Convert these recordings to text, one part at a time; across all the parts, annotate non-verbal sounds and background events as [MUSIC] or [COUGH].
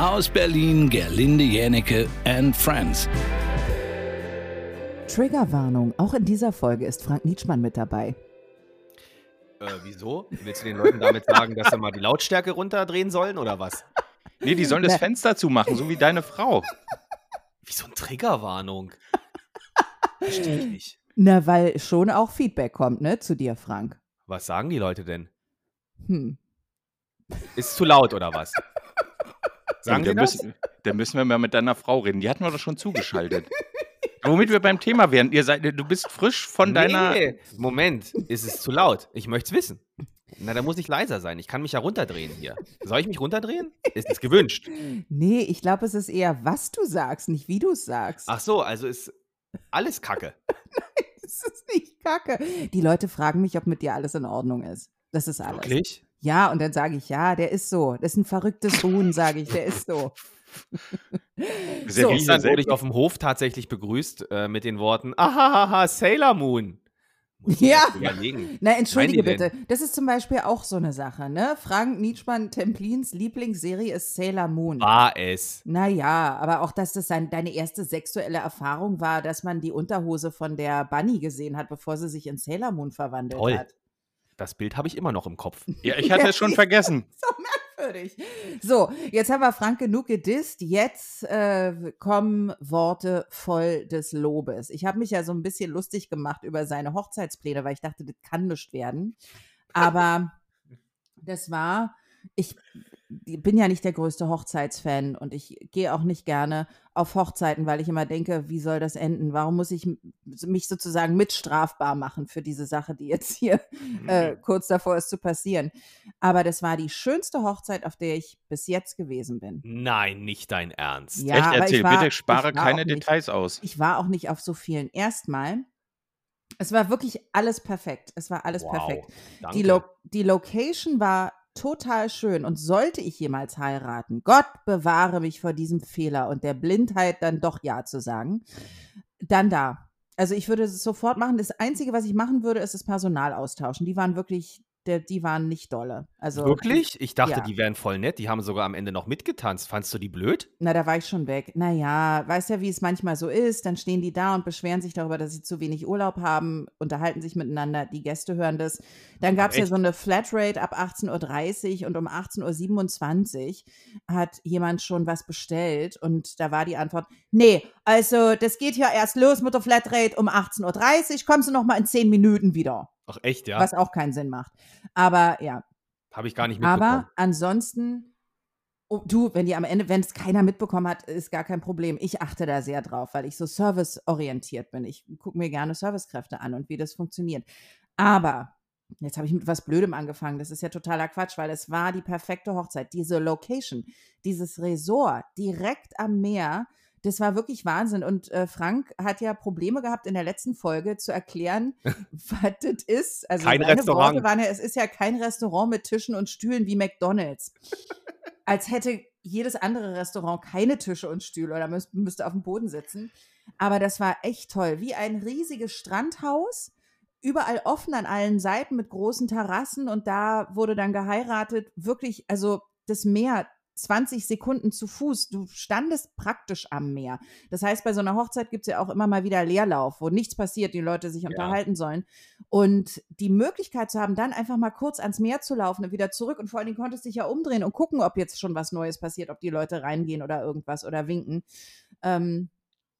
Aus Berlin, Gerlinde Jänecke and Friends. Triggerwarnung. Auch in dieser Folge ist Frank Nietzschmann mit dabei. Äh, wieso? Willst du den Leuten damit sagen, dass sie mal die Lautstärke runterdrehen sollen oder was? Nee, die sollen das Fenster zumachen, so wie deine Frau. Wie so eine Triggerwarnung. Verstehe ich nicht. Na, weil schon auch Feedback kommt, ne, zu dir, Frank. Was sagen die Leute denn? Hm. Ist zu laut oder was? Sagen da, die das? müssen, da müssen wir mal mit deiner Frau reden. Die hatten wir doch schon zugeschaltet. Womit wir beim Thema wären. Ihr seid, du bist frisch von deiner. Nee, Moment, ist es zu laut? Ich möchte es wissen. Na, da muss ich leiser sein. Ich kann mich ja runterdrehen hier. Soll ich mich runterdrehen? Ist es gewünscht? Nee, ich glaube, es ist eher, was du sagst, nicht wie du es sagst. Ach so, also ist alles Kacke. [LAUGHS] Das ist nicht kacke. Die Leute fragen mich, ob mit dir alles in Ordnung ist. Das ist alles. Wirklich? Ja, und dann sage ich, ja, der ist so. Das ist ein verrücktes Huhn, sage ich, der ist so. [LAUGHS] Sehr So. Gestern wurde ich auf dem Hof tatsächlich begrüßt äh, mit den Worten Ahahaha, Sailor Moon. Muss ich Ja. Na, entschuldige bitte. Das ist zum Beispiel auch so eine Sache, ne? Frank Nietzschmann Templins Lieblingsserie ist Sailor Moon. War es. Naja, aber auch, dass das sein, deine erste sexuelle Erfahrung war, dass man die Unterhose von der Bunny gesehen hat, bevor sie sich in Sailor Moon verwandelt Toll. hat. Das Bild habe ich immer noch im Kopf. [LAUGHS] Ja, ich hatte es schon [LAUGHS] vergessen. So merkwürdig. So, jetzt haben wir Frank genug gedisst. Jetzt äh, kommen Worte voll des Lobes. Ich habe mich ja so ein bisschen lustig gemacht über seine Hochzeitspläne, weil ich dachte, das kann nicht werden. Aber [LAUGHS] das war, ich bin ja nicht der größte Hochzeitsfan und ich gehe auch nicht gerne auf Hochzeiten, weil ich immer denke, wie soll das enden? Warum muss ich mich sozusagen mitstrafbar machen für diese Sache, die jetzt hier äh, kurz davor ist zu passieren? Aber das war die schönste Hochzeit, auf der ich bis jetzt gewesen bin. Nein, nicht dein Ernst. Ja, Echt, ich erzähl, war- bitte spare ich keine nicht- Details aus. Ich war auch nicht auf so vielen. Erstmal, es war wirklich alles perfekt. Es war alles wow. perfekt. Danke. Die, Lo die Location war total schön und sollte ich jemals heiraten, Gott bewahre mich vor diesem Fehler und der Blindheit dann doch Ja zu sagen, dann da. Also ich würde es sofort machen. Das Einzige, was ich machen würde, ist das Personal austauschen. Die waren wirklich, der, die waren nicht dolle. Also Wirklich? Ich dachte, Ja. die wären voll nett. Die haben sogar am Ende noch mitgetanzt. Fandst du die blöd? Na, da war ich schon weg. Naja, weißt ja, wie es manchmal so ist. Dann stehen die da und beschweren sich darüber, dass sie zu wenig Urlaub haben, unterhalten sich miteinander, die Gäste hören das. Dann gab es ja so eine Flatrate ab 18.30 Uhr und um 18.27 Uhr hat jemand schon was bestellt und da war die Antwort, nee, also das geht ja erst los mit der Flatrate um 18.30 Uhr, kommst du noch mal in 10 Minuten wieder. Ach, echt, ja? Was auch keinen Sinn macht. Aber ja, Habe ich gar nicht mitbekommen. aber ansonsten, oh, du, wenn die am Ende, wenn es keiner mitbekommen hat, ist gar kein Problem. Ich achte da sehr drauf, weil ich so serviceorientiert bin. Ich gucke mir gerne Servicekräfte an und wie das funktioniert. Aber jetzt habe ich mit was Blödem angefangen. Das ist ja totaler Quatsch, weil es war die perfekte Hochzeit. Diese Location, dieses Resort direkt am Meer. Das war wirklich Wahnsinn. Und äh, Frank hat ja Probleme gehabt in der letzten Folge zu erklären, [LAUGHS] was das ist. Also Kein Restaurant. Worte waren ja, es ist ja kein Restaurant mit Tischen und Stühlen wie McDonalds. [LAUGHS] Als hätte jedes andere Restaurant keine Tische und Stühle oder müsste, müsste auf dem Boden sitzen. Aber das war echt toll. Wie ein riesiges Strandhaus. Überall offen an allen Seiten mit großen Terrassen und da wurde dann geheiratet. Wirklich, also das Meer 20 Sekunden zu Fuß. Du standest praktisch am Meer. Das heißt, bei so einer Hochzeit gibt es ja auch immer mal wieder Leerlauf, wo nichts passiert, die Leute sich unterhalten sollen. Und die Möglichkeit zu haben, dann einfach mal kurz ans Meer zu laufen und wieder zurück und vor allen Dingen konntest dich ja umdrehen und gucken, ob jetzt schon was Neues passiert, ob die Leute reingehen oder irgendwas oder winken. Ähm,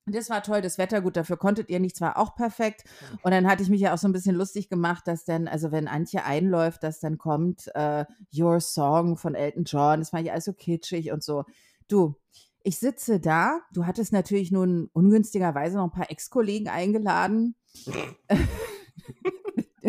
das war toll, das Wetter gut, dafür konntet ihr nicht, zwar auch perfekt. Und dann hatte ich mich ja auch so ein bisschen lustig gemacht, dass dann, also wenn Antje einläuft, dass dann kommt äh, Your Song von Elton John. Das fand ich alles so kitschig und so. Du, ich sitze da, du hattest natürlich nun ungünstigerweise noch ein paar Ex-Kollegen eingeladen. [LAUGHS]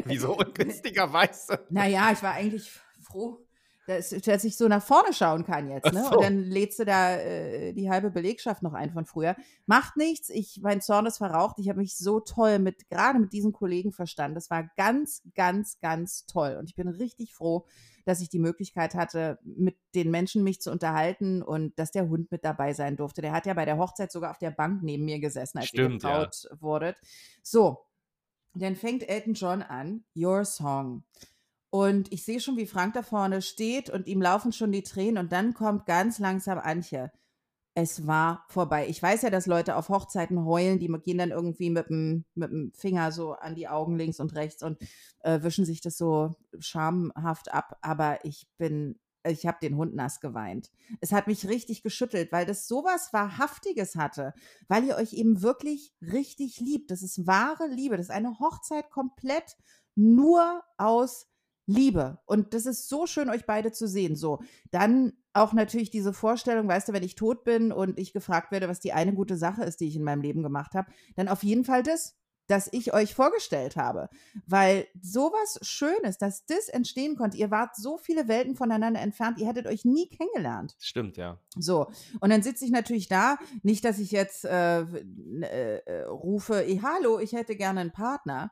Wieso [LAUGHS] ungünstigerweise? Naja, ich war eigentlich froh, dass, dass ich so nach vorne schauen kann jetzt. Ne? So. Und dann lädst du da äh, die halbe Belegschaft noch ein von früher. Macht nichts, ich, mein Zorn ist verraucht. Ich habe mich so toll mit, gerade mit diesen Kollegen verstanden. Das war ganz, ganz, ganz toll. Und ich bin richtig froh, dass ich die Möglichkeit hatte, mit den Menschen mich zu unterhalten und dass der Hund mit dabei sein durfte. Der hat ja bei der Hochzeit sogar auf der Bank neben mir gesessen, als Stimmt, ihr ja. getraut wurdet. So, dann fängt Elton John an, Your Song. Und ich sehe schon, wie Frank da vorne steht und ihm laufen schon die Tränen und dann kommt ganz langsam Antje. Es war vorbei. Ich weiß ja, dass Leute auf Hochzeiten heulen, die gehen dann irgendwie mit dem, mit dem Finger so an die Augen links und rechts und äh, wischen sich das so schamhaft ab. Aber ich bin, ich habe den Hund nass geweint. Es hat mich richtig geschüttelt, weil das sowas Wahrhaftiges hatte, weil ihr euch eben wirklich richtig liebt. Das ist wahre Liebe. Das ist eine Hochzeit komplett nur aus Liebe. Und das ist so schön, euch beide zu sehen. So, dann auch natürlich diese Vorstellung, weißt du, wenn ich tot bin und ich gefragt werde, was die eine gute Sache ist, die ich in meinem Leben gemacht habe, dann auf jeden Fall das, dass ich euch vorgestellt habe. Weil sowas Schönes, dass das entstehen konnte. Ihr wart so viele Welten voneinander entfernt, ihr hättet euch nie kennengelernt. Stimmt, ja. So, und dann sitze ich natürlich da, nicht, dass ich jetzt äh, äh, äh, rufe, eh, hallo, ich hätte gerne einen Partner,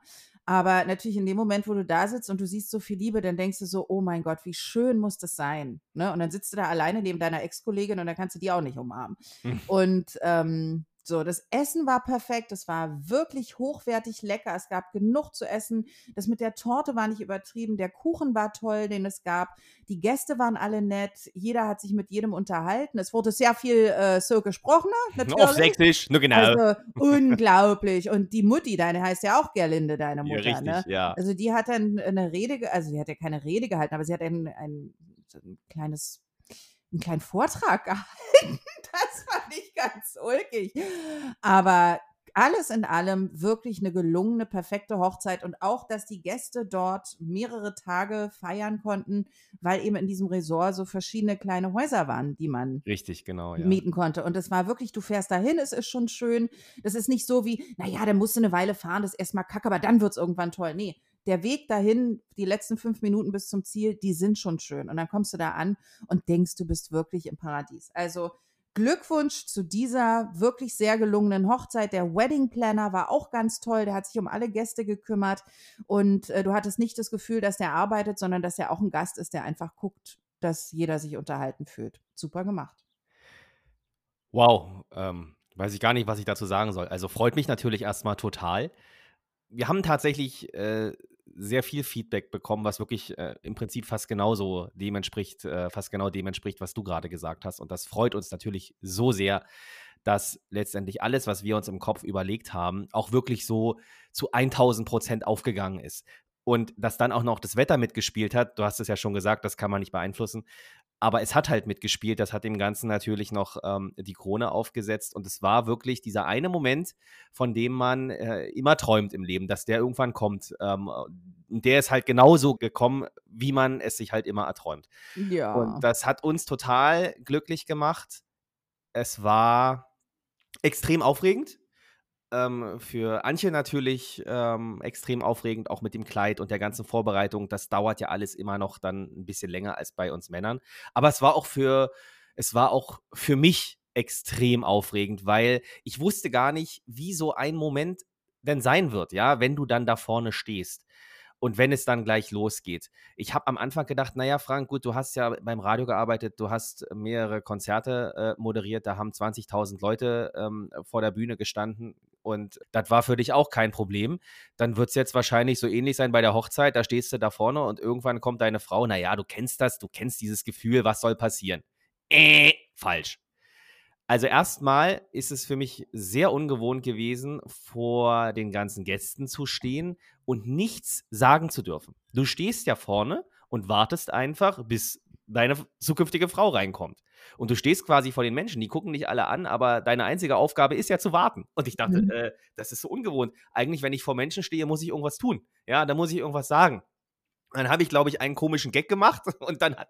aber natürlich in dem Moment, wo du da sitzt und du siehst so viel Liebe, dann denkst du so, oh mein Gott, wie schön muss das sein. Ne? Und dann sitzt du da alleine neben deiner Ex-Kollegin und dann kannst du die auch nicht umarmen. [LAUGHS] Und ähm, so, das Essen war perfekt, es war wirklich hochwertig lecker, es gab genug zu essen. Das mit der Torte war nicht übertrieben, der Kuchen war toll, den es gab. Die Gäste waren alle nett, jeder hat sich mit jedem unterhalten. Es wurde sehr viel äh, so gesprochen, [LAUGHS] natürlich. Auf Sächsisch, nur genau. Also [LAUGHS] unglaublich. Und die Mutti, deine heißt ja auch Gerlinde, deine Mutter, ja, richtig, ne? Ja. Also die hat dann eine Rede, also sie hat ja keine Rede gehalten, aber sie hat ein, ein, ein kleines einen kleinen Vortrag [LAUGHS] gehalten. Das fand ich ganz ulkig. Aber alles in allem wirklich eine gelungene, perfekte Hochzeit und auch, dass die Gäste dort mehrere Tage feiern konnten, weil eben in diesem Resort so verschiedene kleine Häuser waren, die man Richtig, genau, ja. mieten konnte. Und es war wirklich, du fährst dahin, es ist schon schön. Das ist nicht so wie, naja, dann musst du eine Weile fahren, das ist erstmal kacke, aber dann wird es irgendwann toll. Nee, der Weg dahin, die letzten fünf Minuten bis zum Ziel, die sind schon schön. Und dann kommst du da an und denkst, du bist wirklich im Paradies. Also Glückwunsch zu dieser wirklich sehr gelungenen Hochzeit. Der Wedding Planner war auch ganz toll. Der hat sich um alle Gäste gekümmert. Und äh, du hattest nicht das Gefühl, dass der arbeitet, sondern dass er auch ein Gast ist, der einfach guckt, dass jeder sich unterhalten fühlt. Super gemacht. Wow. Ähm, weiß ich gar nicht, was ich dazu sagen soll. Also freut mich natürlich erstmal total. Wir haben tatsächlich äh, sehr viel Feedback bekommen, was wirklich äh, im Prinzip fast genauso dem entspricht, äh, fast genau dem entspricht, was du gerade gesagt hast. Und das freut uns natürlich so sehr, dass letztendlich alles, was wir uns im Kopf überlegt haben, auch wirklich so zu 1000 Prozent aufgegangen ist. Und dass dann auch noch das Wetter mitgespielt hat, du hast es ja schon gesagt, das kann man nicht beeinflussen. Aber es hat halt mitgespielt, das hat dem Ganzen natürlich noch ähm, die Krone aufgesetzt. Und es war wirklich dieser eine Moment, von dem man äh, immer träumt im Leben, dass der irgendwann kommt. Ähm, der ist halt genauso gekommen, wie man es sich halt immer erträumt. Ja. Und das hat uns total glücklich gemacht. Es war extrem aufregend. Ähm, für Antje natürlich ähm, extrem aufregend, auch mit dem Kleid und der ganzen Vorbereitung. Das dauert ja alles immer noch dann ein bisschen länger als bei uns Männern. Aber es war auch für, es war auch für mich extrem aufregend, weil ich wusste gar nicht, wie so ein Moment denn sein wird, ja, wenn du dann da vorne stehst. Und wenn es dann gleich losgeht. Ich habe am Anfang gedacht, naja, Frank, gut, du hast ja beim Radio gearbeitet, du hast mehrere Konzerte äh, moderiert, da haben 20.000 Leute ähm, vor der Bühne gestanden und das war für dich auch kein Problem. Dann wird es jetzt wahrscheinlich so ähnlich sein bei der Hochzeit, da stehst du da vorne und irgendwann kommt deine Frau, naja, du kennst das, du kennst dieses Gefühl, was soll passieren? Äh, falsch. Also erstmal ist es für mich sehr ungewohnt gewesen, vor den ganzen Gästen zu stehen und nichts sagen zu dürfen. Du stehst ja vorne und wartest einfach, bis deine zukünftige Frau reinkommt. Und du stehst quasi vor den Menschen, die gucken dich alle an, aber deine einzige Aufgabe ist ja zu warten. Und ich dachte, mhm. äh, das ist so ungewohnt. Eigentlich, wenn ich vor Menschen stehe, muss ich irgendwas tun. Ja, da muss ich irgendwas sagen. Dann habe ich, glaube ich, einen komischen Gag gemacht [LAUGHS] und dann hat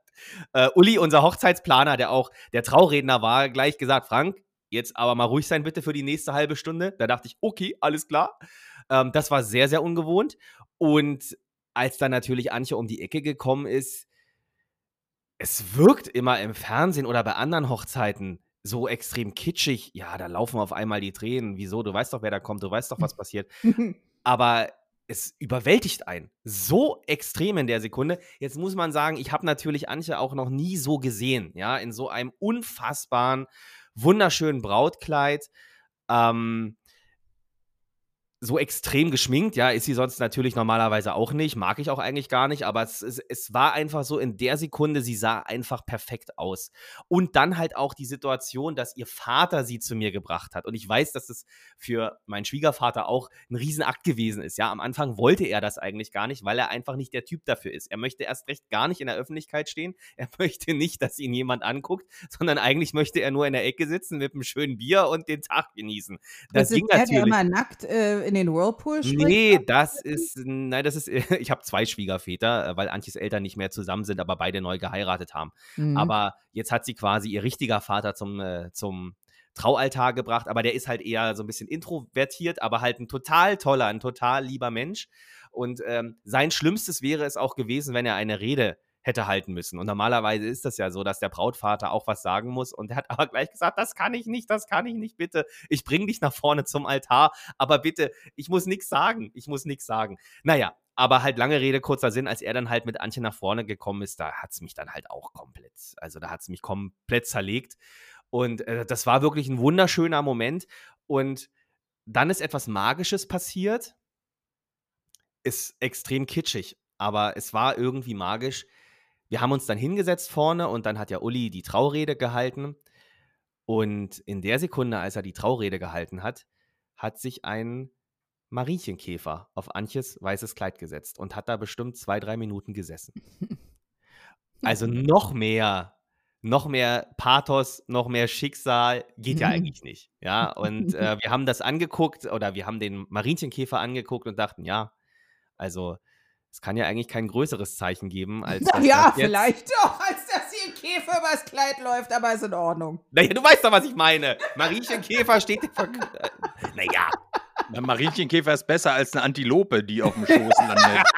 äh, Uli, unser Hochzeitsplaner, der auch der Trauredner war, gleich gesagt, Frank, jetzt aber mal ruhig sein bitte für die nächste halbe Stunde. Da dachte ich, okay, alles klar. Ähm, das war sehr, sehr ungewohnt. Und als dann natürlich Antje um die Ecke gekommen ist, es wirkt immer im Fernsehen oder bei anderen Hochzeiten so extrem kitschig. Ja, da laufen auf einmal die Tränen. Wieso? Du weißt doch, wer da kommt, du weißt doch, was [LAUGHS] passiert. Aber es überwältigt einen so extrem in der Sekunde. Jetzt muss man sagen, ich habe natürlich Antje auch noch nie so gesehen, ja, in so einem unfassbaren, wunderschönen Brautkleid. Ähm, so extrem geschminkt, ja, ist sie sonst natürlich normalerweise auch nicht, mag ich auch eigentlich gar nicht, aber es, es, es war einfach so in der Sekunde, sie sah einfach perfekt aus. Und dann halt auch die Situation, dass ihr Vater sie zu mir gebracht hat. Und ich weiß, dass es für meinen Schwiegervater auch ein Riesenakt gewesen ist. Ja, am Anfang wollte er das eigentlich gar nicht, weil er einfach nicht der Typ dafür ist. Er möchte erst recht gar nicht in der Öffentlichkeit stehen. [LAUGHS] Er möchte nicht, dass ihn jemand anguckt, sondern eigentlich möchte er nur in der Ecke sitzen mit einem schönen Bier und den Tag genießen. Das, Das ging natürlich. immer nackt äh, in den Whirlpool springt? Nee, das ist, nein, das ist, [LAUGHS] ich habe zwei Schwiegerväter, äh, weil Antjes Eltern nicht mehr zusammen sind, aber beide neu geheiratet haben. Mhm. Aber jetzt hat sie quasi ihr richtiger Vater zum, äh, zum Traualtar gebracht, aber der ist halt eher so ein bisschen introvertiert, aber halt ein total toller, ein total lieber Mensch. Und ähm, sein Schlimmstes wäre es auch gewesen, wenn er eine Rede hätte halten müssen. Und normalerweise ist das ja so, dass der Brautvater auch was sagen muss. Und er hat [LAUGHS] aber gleich gesagt, das kann ich nicht, das kann ich nicht, bitte. Ich bring dich nach vorne zum Altar, aber bitte, ich muss nichts sagen, ich muss nichts sagen. Naja, aber halt lange Rede, kurzer Sinn, als er dann halt mit Antje nach vorne gekommen ist, da hat es mich dann halt auch komplett, also da hat es mich komplett zerlegt. Und äh, das war wirklich ein wunderschöner Moment. Und dann ist etwas Magisches passiert. Ist extrem kitschig, aber es war irgendwie magisch. Wir haben uns dann hingesetzt vorne und dann hat ja Uli die Traurede gehalten. Und in der Sekunde, als er die Traurede gehalten hat, hat sich ein Marinchenkäfer auf Antjes weißes Kleid gesetzt und hat da bestimmt zwei, drei Minuten gesessen. [LAUGHS] Also noch mehr, noch mehr Pathos, noch mehr Schicksal geht ja [LAUGHS] eigentlich nicht. Ja, und äh, wir haben das angeguckt oder wir haben den Marinchenkäfer angeguckt und dachten, ja, also es kann ja eigentlich kein größeres Zeichen geben, [LAUGHS] als Na dass ja, vielleicht doch, als dass hier ein Käfer übers Kleid läuft, aber ist in Ordnung. Naja, du weißt doch, was ich meine. Marinchenkäfer steht. Ver- äh, [LAUGHS] Naja, Ein Marinchenkäfer ist besser als eine Antilope, die auf dem Schoß landet. [LAUGHS]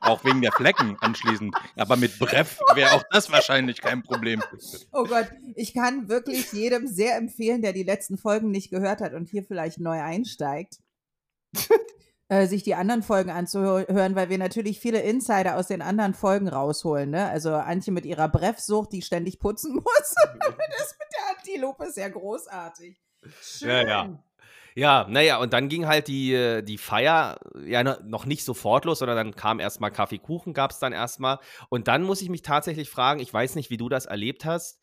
auch wegen der Flecken anschließend. Aber mit Breff wäre auch das wahrscheinlich kein Problem. Oh Gott, ich kann wirklich jedem sehr empfehlen, der die letzten Folgen nicht gehört hat und hier vielleicht neu einsteigt, [LAUGHS] äh, sich die anderen Folgen anzuhören, weil wir natürlich viele Insider aus den anderen Folgen rausholen. Ne? Also Antje mit ihrer Breffsucht, die ständig putzen [LAUGHS] muss. [LAUGHS] das mit der Antilope ist ja großartig. Schön. Ja, ja. Ja, naja, und dann ging halt die, äh, die Feier ja no- noch nicht sofort los, sondern dann kam erstmal Kaffeekuchen, gab es dann erstmal. Und dann muss ich mich tatsächlich fragen, ich weiß nicht, wie du das erlebt hast.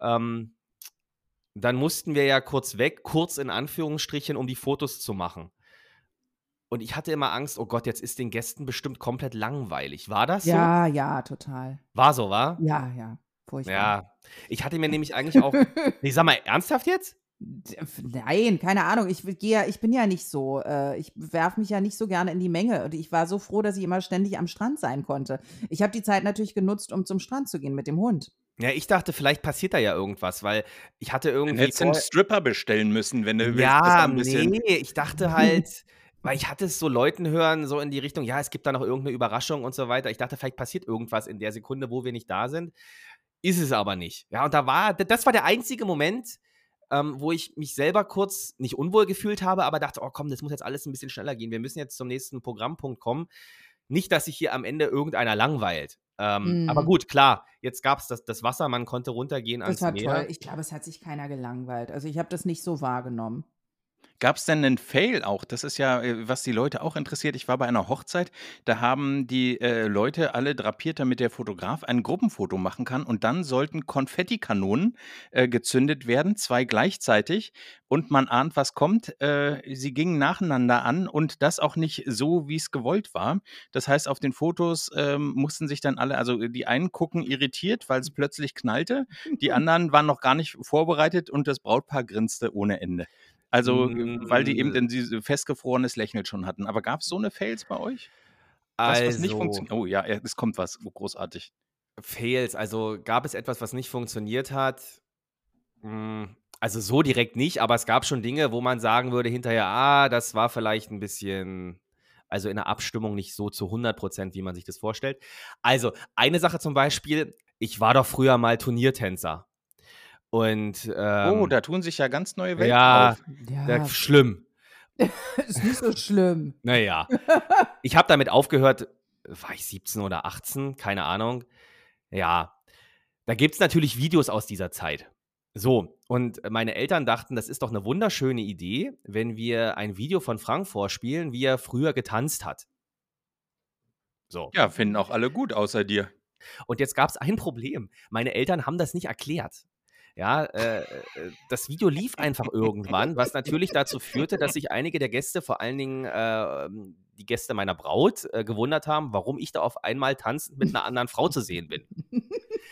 Ähm, dann mussten wir ja kurz weg, kurz in Anführungsstrichen, um die Fotos zu machen. Und ich hatte immer Angst, oh Gott, jetzt ist den Gästen bestimmt komplett langweilig. War das so? Ja, ja, total. War so, war? Ja, ja. Furchtbar. Ja. Ich hatte mir [LAUGHS] nämlich eigentlich auch. Nee, sag mal, ernsthaft jetzt? Nein, keine Ahnung. Ich gehe ja, ich bin ja nicht so. Äh, ich werfe mich ja nicht so gerne in die Menge. Und ich war so froh, dass ich immer ständig am Strand sein konnte. Ich habe die Zeit natürlich genutzt, um zum Strand zu gehen mit dem Hund. Ja, ich dachte, vielleicht passiert da ja irgendwas, weil ich hatte Dann irgendwie. hättest du einen Stripper bestellen müssen, wenn du willst, ja, ein bisschen. nee, ich dachte halt, [LAUGHS] weil ich hatte es so Leuten hören, so in die Richtung, ja, es gibt da noch irgendeine Überraschung und so weiter. Ich dachte, vielleicht passiert irgendwas in der Sekunde, wo wir nicht da sind. Ist es aber nicht. Ja, und da war, das war der einzige Moment, ähm, wo ich mich selber kurz nicht unwohl gefühlt habe, aber dachte, oh komm, das muss jetzt alles ein bisschen schneller gehen. Wir müssen jetzt zum nächsten Programmpunkt kommen. Nicht, dass sich hier am Ende irgendeiner langweilt. Ähm, Mm. Aber gut, klar, jetzt gab es das, das Wasser, man konnte runtergehen ans Das war Meer. toll. Ich glaube, es hat sich keiner gelangweilt. Also ich habe das nicht so wahrgenommen. Gab es denn einen Fail auch? Das ist ja, äh, was die Leute auch interessiert. Ich war bei einer Hochzeit, da haben die äh, Leute alle drapiert, damit der Fotograf ein Gruppenfoto machen kann. Und dann sollten Konfettikanonen äh, gezündet werden, zwei gleichzeitig. Und man ahnt, was kommt. Äh, sie gingen nacheinander an und das auch nicht so, wie es gewollt war. Das heißt, auf den Fotos ähm, mussten sich dann alle, also die einen gucken irritiert, weil es plötzlich knallte. Die [LAUGHS] anderen waren noch gar nicht vorbereitet und das Brautpaar grinste ohne Ende. Also, äh, weil die eben dann diese festgefrorenes Lächeln schon hatten. Aber gab es so eine Fails bei euch? Was, was nicht Also, funktioniert? Oh ja, ja, es kommt was. Oh, großartig. Fails, also gab es etwas, was nicht funktioniert hat? Hm, Also so direkt nicht, aber es gab schon Dinge, wo man sagen würde hinterher, ah, das war vielleicht ein bisschen, also in der Abstimmung nicht so zu 100 Prozent, wie man sich das vorstellt. Also eine Sache zum Beispiel, ich war doch früher mal Turniertänzer. Und oh, ähm, da tun sich ja ganz neue Welten ja, auf. Ja, da, schlimm. [LAUGHS] ist nicht so schlimm. Naja, [LAUGHS] ich habe damit aufgehört, war ich 17 oder 18, keine Ahnung. Ja, da gibt es natürlich Videos aus dieser Zeit. So, und meine Eltern dachten, das ist doch eine wunderschöne Idee, wenn wir ein Video von Frank vorspielen, wie er früher getanzt hat. So. Ja, finden auch alle gut, außer dir. Und jetzt gab es ein Problem. Meine Eltern haben das nicht erklärt. Ja, äh, äh, das Video lief einfach irgendwann, was natürlich dazu führte, dass sich einige der Gäste, vor allen Dingen äh, die Gäste meiner Braut, äh, gewundert haben, warum ich da auf einmal tanzend mit einer anderen Frau zu sehen bin.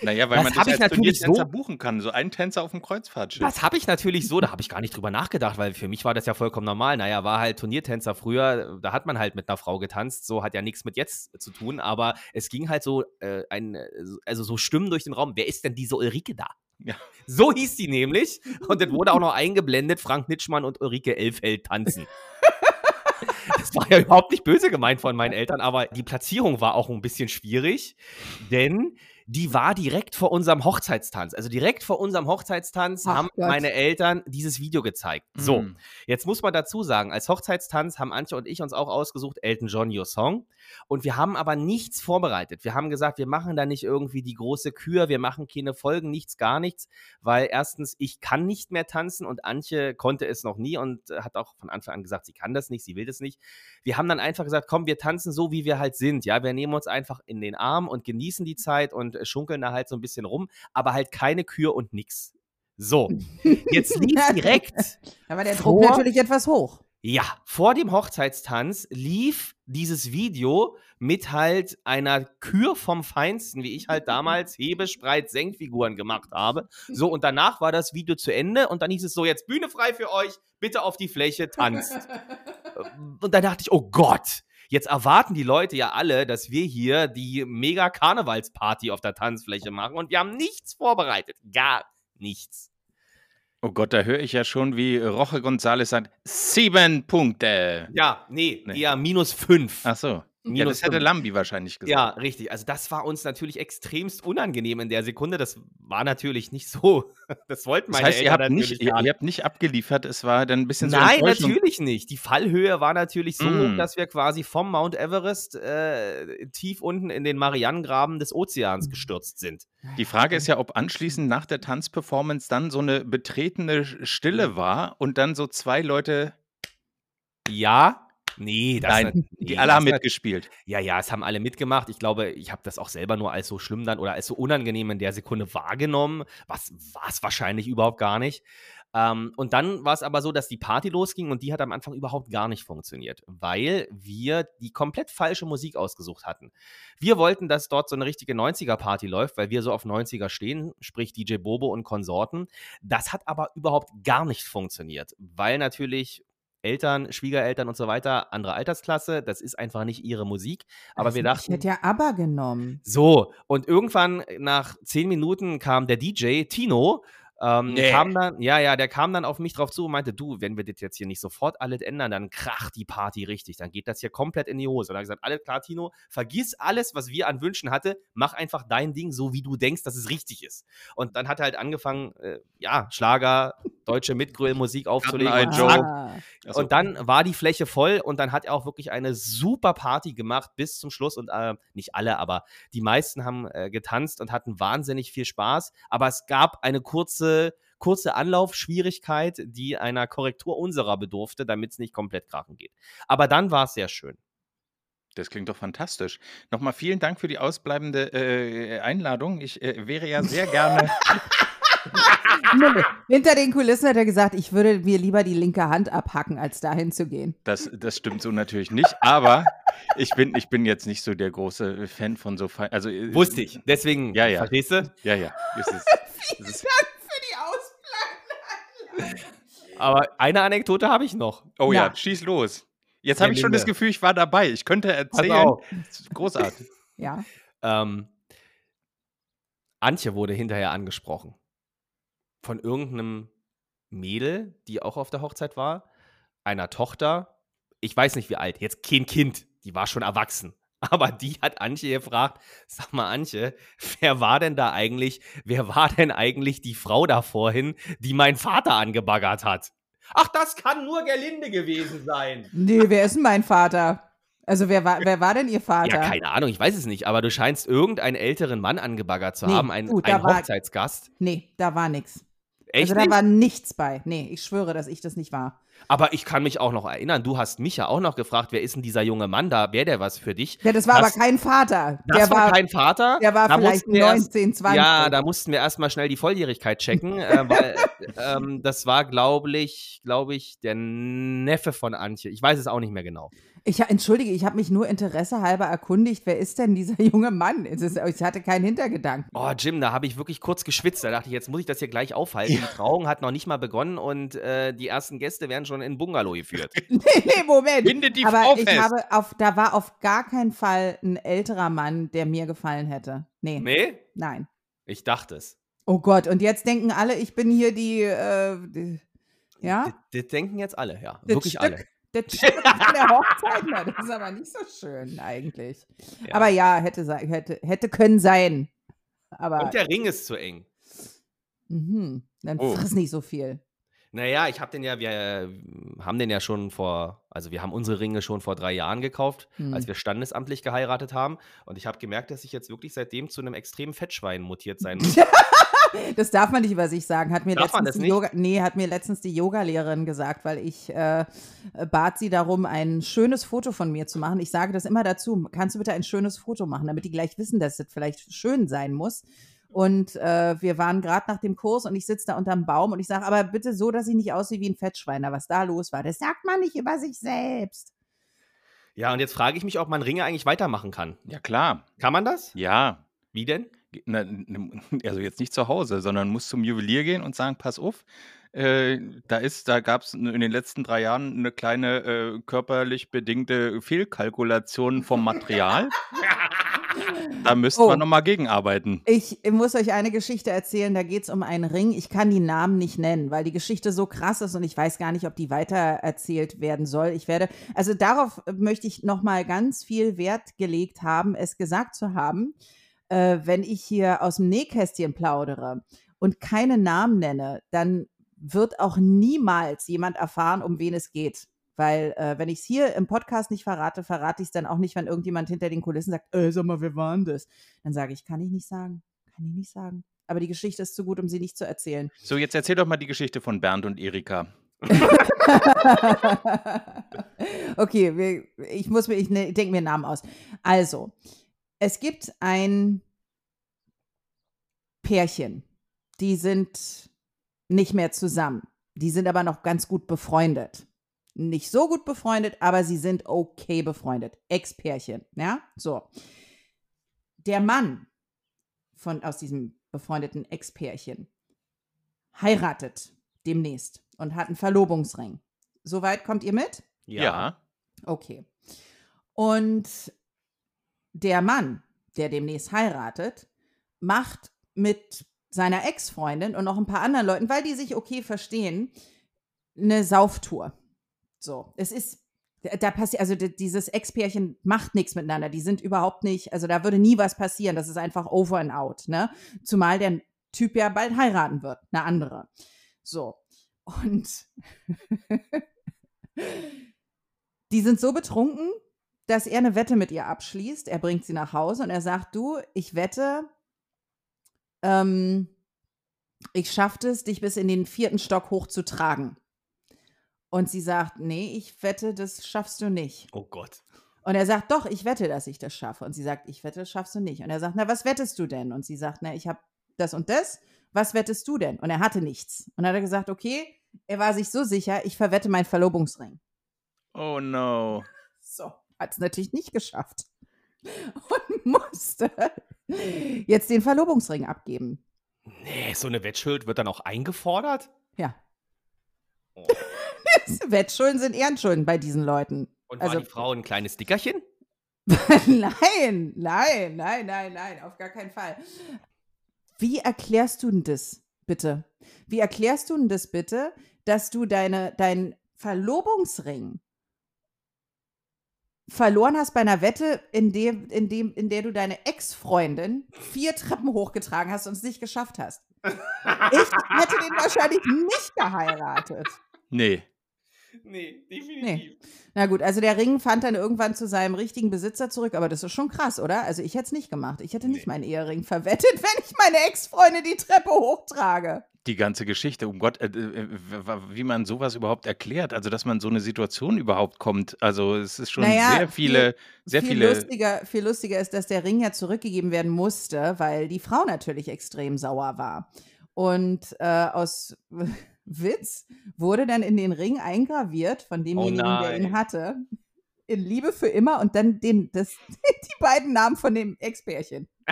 Naja, weil Das man hab dich ich als natürlich so- buchen kann. So ein Tänzer auf dem Kreuzfahrtschiff. Das habe ich natürlich so, da habe ich gar nicht drüber nachgedacht, weil für mich war das ja vollkommen normal. Naja, war halt Turniertänzer früher, da hat man halt mit einer Frau getanzt, so hat ja nichts mit jetzt zu tun, aber es ging halt so äh, ein, äh, also so Stimmen durch den Raum. Wer ist denn diese Ulrike da? Ja. So hieß die nämlich. Und das wurde auch noch eingeblendet, Frank Nitschmann und Ulrike Elfeld tanzen. Das war ja überhaupt nicht böse gemeint von meinen Eltern, aber die Platzierung war auch ein bisschen schwierig, denn die war direkt vor unserem Hochzeitstanz. Also direkt vor unserem Hochzeitstanz Ach haben Gott. meine Eltern dieses Video gezeigt. So, Mm. Jetzt muss man dazu sagen, als Hochzeitstanz haben Antje und ich uns auch ausgesucht, Elton John Your Song. Und wir haben aber nichts vorbereitet. Wir haben gesagt, wir machen da nicht irgendwie die große Kür, wir machen keine Folgen, nichts, gar nichts, weil erstens, ich kann nicht mehr tanzen und Antje konnte es noch nie und hat auch von Anfang an gesagt, sie kann das nicht, sie will das nicht. Wir haben dann einfach gesagt, komm, wir tanzen so, wie wir halt sind. Ja, wir nehmen uns einfach in den Arm und genießen die Zeit und äh, schunkeln da halt so ein bisschen rum, aber halt keine Kür und nix. So, [LAUGHS] jetzt lief direkt [LAUGHS] Da war der Druck Vor- natürlich etwas hoch. ja, vor dem Hochzeitstanz lief dieses Video mit halt einer Kür vom Feinsten, wie ich halt damals [LAUGHS] Hebespreit Senkfiguren gemacht habe. So, und danach war das Video zu Ende und dann hieß es so, jetzt Bühne frei für euch, bitte auf die Fläche, tanzt. Und dann dachte ich, oh Gott, jetzt erwarten die Leute ja alle, dass wir hier die mega Karnevalsparty auf der Tanzfläche machen und wir haben nichts vorbereitet. Gar nichts. Oh Gott, da höre ich ja schon, wie Roche González sagt, sieben Punkte. Ja, nee, Nee. eher minus fünf. Ach so. Ja, Minus das hätte. Lambi wahrscheinlich gesagt. Ja, richtig. Also das war uns natürlich extremst unangenehm in der Sekunde. Das war natürlich nicht so. [LAUGHS] Das wollten Das meine heißt, ihr Eltern habt, nicht, ihr, ihr habt nicht abgeliefert, es war dann ein bisschen so Nein, natürlich nicht. Die Fallhöhe war natürlich so hoch, Mm. dass wir quasi vom Mount Everest äh, tief unten in den Marianengraben des Ozeans gestürzt sind. Die Frage ist ja, ob anschließend nach der Tanzperformance dann so eine betretene Stille war und dann so zwei Leute, Ja, nee, nein, nat- [LAUGHS] nee, die alle haben mitgespielt. Ja, ja, es haben alle mitgemacht. Ich glaube, ich habe das auch selber nur als so schlimm dann oder als so unangenehm in der Sekunde wahrgenommen. Was war es wahrscheinlich überhaupt gar nicht. Ähm, und dann war es aber so, dass die Party losging und die hat am Anfang überhaupt gar nicht funktioniert, weil wir die komplett falsche Musik ausgesucht hatten. Wir wollten, dass dort so eine richtige 90er-Party läuft, weil wir so auf 90er stehen, sprich DJ Bobo und Konsorten. Das hat aber überhaupt gar nicht funktioniert, weil natürlich Eltern, Schwiegereltern und so weiter, andere Altersklasse, das ist einfach nicht ihre Musik. Aber wir Also, dachten, Ich hätte ja ABBA genommen. so, und irgendwann nach zehn Minuten kam der DJ, Tino, ähm, Nee. kam dann, ja, ja, der kam dann auf mich drauf zu und meinte, du, wenn wir das jetzt hier nicht sofort alles ändern, dann kracht die Party richtig, dann geht das hier komplett in die Hose. Und er hat gesagt, alles klar, Tino, vergiss alles, was wir an Wünschen hatte, mach einfach dein Ding, so wie du denkst, dass es richtig ist. Und dann hat er halt angefangen, äh, ja, Schlager, deutsche Mitgrillmusik aufzulegen. und Ah. Ach so. und dann war die Fläche voll und dann hat er auch wirklich eine super Party gemacht bis zum Schluss. Und äh, nicht alle, aber die meisten haben äh, getanzt und hatten wahnsinnig viel Spaß. Aber es gab eine kurze, kurze Anlaufschwierigkeit, die einer Korrektur unserer bedurfte, damit es nicht komplett krachen geht. Aber dann war es sehr schön. Das klingt doch fantastisch. Nochmal vielen Dank für die ausbleibende äh, Einladung. Ich äh, wäre ja sehr gerne. [LAUGHS] Hinter den Kulissen hat er gesagt, ich würde mir lieber die linke Hand abhacken, als dahin zu gehen. Das, das stimmt so natürlich nicht, aber ich bin, ich bin jetzt nicht so der große Fan von so fein. Also, äh, Wusste ich. Deswegen, Ja, ja. verstehst du? Ja, ja. [LAUGHS] Es ist, es ist. Aber eine Anekdote habe ich noch. oh ja, Na. schieß los. Jetzt Ja, habe ich schon das. Gefühl, ich war dabei. Ich könnte erzählen. Großartig. [LAUGHS] Ja. Ähm, Antje wurde hinterher angesprochen. Von irgendeinem Mädel, die auch auf der Hochzeit war, einer Tochter, ich weiß nicht wie alt, jetzt kein Kind, die war schon erwachsen. Aber die hat Antje gefragt, sag mal Antje, wer war denn da eigentlich, wer war denn eigentlich die Frau da vorhin, die mein Vater angebaggert hat? Ach, das kann nur Gerlinde gewesen sein. Nee, wer ist denn mein Vater? Also wer war, wer war denn ihr Vater? Ja, keine Ahnung, ich weiß es nicht, aber du scheinst irgendeinen älteren Mann angebaggert zu Nee, haben, einen, gut, einen war- Hochzeitsgast. Nee, da war nix. Echt also da nicht? war nichts bei. Nee, ich schwöre, dass ich das nicht war. Aber ich kann mich auch noch erinnern, du hast mich ja auch noch gefragt, wer ist denn dieser junge Mann da? Wäre der was für dich? Ja, das war Das- aber kein Vater. Das der war, war, kein Vater. der war Da vielleicht mussten wir erst- 19, 20. Ja, da mussten wir erstmal schnell die Volljährigkeit checken, äh, weil [LAUGHS] ähm, das war, glaube ich, glaube ich, der Neffe von Antje. Ich weiß es auch nicht mehr genau. Ich, entschuldige, ich habe mich nur Interesse halber erkundigt, wer ist denn dieser [LAUGHS] junge Mann? Ich hatte keinen Hintergedanken. Oh, Jim, da habe ich wirklich kurz geschwitzt. Da dachte ich, jetzt muss ich das hier gleich aufhalten. Die Trauung hat noch nicht mal begonnen und äh, die ersten Gäste werden schon in den Bungalow geführt. [LAUGHS] nee, nee, Moment. Bindet die Aber Frau ich fest. habe auf, da war auf gar keinen Fall ein älterer Mann, der mir gefallen hätte. Nee, Nee? nein. Ich dachte es. Oh Gott, und jetzt denken alle, ich bin hier die, äh, die ja? Das, das denken jetzt alle, ja. Das Wirklich Stück. alle. Das Stück von der Hochzeit, na, das ist aber nicht so schön eigentlich. Ja. Aber ja, hätte, hätte, hätte können sein. Aber Und der Ring ist zu eng. mhm, dann Oh. friss nicht so viel. Naja, ich habe den ja, wir äh, haben den ja schon vor, also wir haben unsere Ringe schon vor drei Jahren gekauft, Hm. als wir standesamtlich geheiratet haben. Und ich habe gemerkt, dass ich jetzt wirklich seitdem zu einem extremen Fettschwein mutiert sein muss. [LAUGHS] Das darf man nicht über sich sagen. Hat mir Darf man letztens das die nicht? Yoga, nee, hat mir letztens die Yogalehrerin gesagt, weil ich äh, bat sie darum, ein schönes Foto von mir zu machen. Ich sage das immer dazu. Kannst du bitte ein schönes Foto machen, damit die gleich wissen, dass es vielleicht schön sein muss. Und äh, wir waren gerade nach dem Kurs und ich sitze da unterm Baum und ich sage, aber bitte so, dass ich nicht aussehe wie ein Fettschweiner, was da los war. Das sagt man nicht über sich selbst. ja, und jetzt frage ich mich, ob man Ringe eigentlich weitermachen kann. Ja, klar. Kann man das? Ja. Wie denn? Na, [LAUGHS] also jetzt nicht zu Hause, sondern muss zum Juwelier gehen und sagen, pass auf, äh, da ist, da gab es in den letzten drei Jahren eine kleine äh, körperlich bedingte Fehlkalkulation vom Material. [LAUGHS] Da müssten Oh. wir nochmal gegenarbeiten. Ich muss euch eine Geschichte erzählen, da geht es um einen Ring. Ich kann die Namen nicht nennen, weil die Geschichte so krass ist und ich weiß gar nicht, ob die weiter erzählt werden soll. Ich werde, also darauf möchte ich nochmal ganz viel Wert gelegt haben, es gesagt zu haben, äh, wenn ich hier aus dem Nähkästchen plaudere und keine Namen nenne, dann wird auch niemals jemand erfahren, um wen es geht. Weil, äh, wenn ich es hier im Podcast nicht verrate, verrate ich es dann auch nicht, wenn irgendjemand hinter den Kulissen sagt, äh, sag mal, wer war denn das? Dann sage ich, kann ich nicht sagen. Kann ich nicht sagen. Aber die Geschichte ist zu gut, um sie nicht zu erzählen. So, jetzt erzähl doch mal die Geschichte von Bernd und Erika. [LAUGHS] okay, wir, ich muss mir, ich, ne, ich denke mir einen Namen aus. Also, es gibt ein Pärchen, die sind nicht mehr zusammen. Die sind aber noch ganz gut befreundet. Nicht so gut befreundet, aber sie sind okay befreundet. Ex-Pärchen, ja? So. Der Mann von, aus diesem befreundeten Ex-Pärchen heiratet demnächst und hat einen Verlobungsring. Soweit kommt ihr mit? Ja. Okay. Und der Mann, der demnächst heiratet, macht mit seiner Ex-Freundin und noch ein paar anderen Leuten, weil die sich okay verstehen, eine Sauftour. So, es ist, da passiert, also dieses Ex-Pärchen macht nichts miteinander. Die sind überhaupt nicht, also da würde nie was passieren. Das ist einfach over and out, ne? Zumal der Typ ja bald heiraten wird, eine andere. So. Und [LAUGHS] die sind so betrunken, dass er eine Wette mit ihr abschließt. Er bringt sie nach Hause und er sagt, du, ich wette, ähm, ich schaffe es, dich bis in den vierten Stock hochzutragen. Und sie sagt, nee, ich wette, das schaffst du nicht. Oh Gott. Und er sagt, doch, ich wette, dass ich das schaffe. Und sie sagt, ich wette, das schaffst du nicht. Und er sagt, na, was wettest du denn? Und sie sagt, na, ich habe das und das. Was wettest du denn? Und er hatte nichts. Und dann hat er gesagt, okay, er war sich so sicher, ich verwette meinen Verlobungsring. Oh no. [LAUGHS] So, hat es natürlich nicht geschafft. Und musste jetzt den Verlobungsring abgeben. Nee, so eine Wettschuld wird dann auch eingefordert? Ja. Oh. [LAUGHS] Wettschulden sind Ehrenschulden bei diesen Leuten. Und war Also- die Frau ein kleines Dickerchen? [LAUGHS] nein, nein, nein, nein, nein, auf gar keinen Fall. Wie erklärst du denn das, bitte? Wie erklärst du denn das bitte, dass du deine, deinen Verlobungsring verloren hast bei einer Wette, in, dem, in, dem, in der du deine Ex-Freundin vier Treppen hochgetragen hast und es nicht geschafft hast? Ich hätte den wahrscheinlich nicht geheiratet. Nee. [LAUGHS] Nee, Nee. Na gut, also der Ring fand dann irgendwann zu seinem richtigen Besitzer zurück, aber das ist schon krass, oder? Also ich hätte es nicht gemacht. Ich hätte nicht Nee. meinen Ehering verwettet, [LAUGHS] wenn ich meine Ex-Freundin die Treppe hochtrage. Die ganze Geschichte, um Gott, äh, äh, wie man sowas überhaupt erklärt, also dass man so eine Situation überhaupt kommt. Also es ist schon Naja, sehr viele, sehr viel viele. lustiger, viel lustiger ist, dass der Ring ja zurückgegeben werden musste, weil die Frau natürlich extrem sauer war. Und äh, aus [LAUGHS] Witz wurde dann in den Ring eingraviert von demjenigen, der ihn hatte. In Liebe für immer und dann den, das, [LAUGHS] die beiden Namen von dem Ex-Pärchen. [LAUGHS]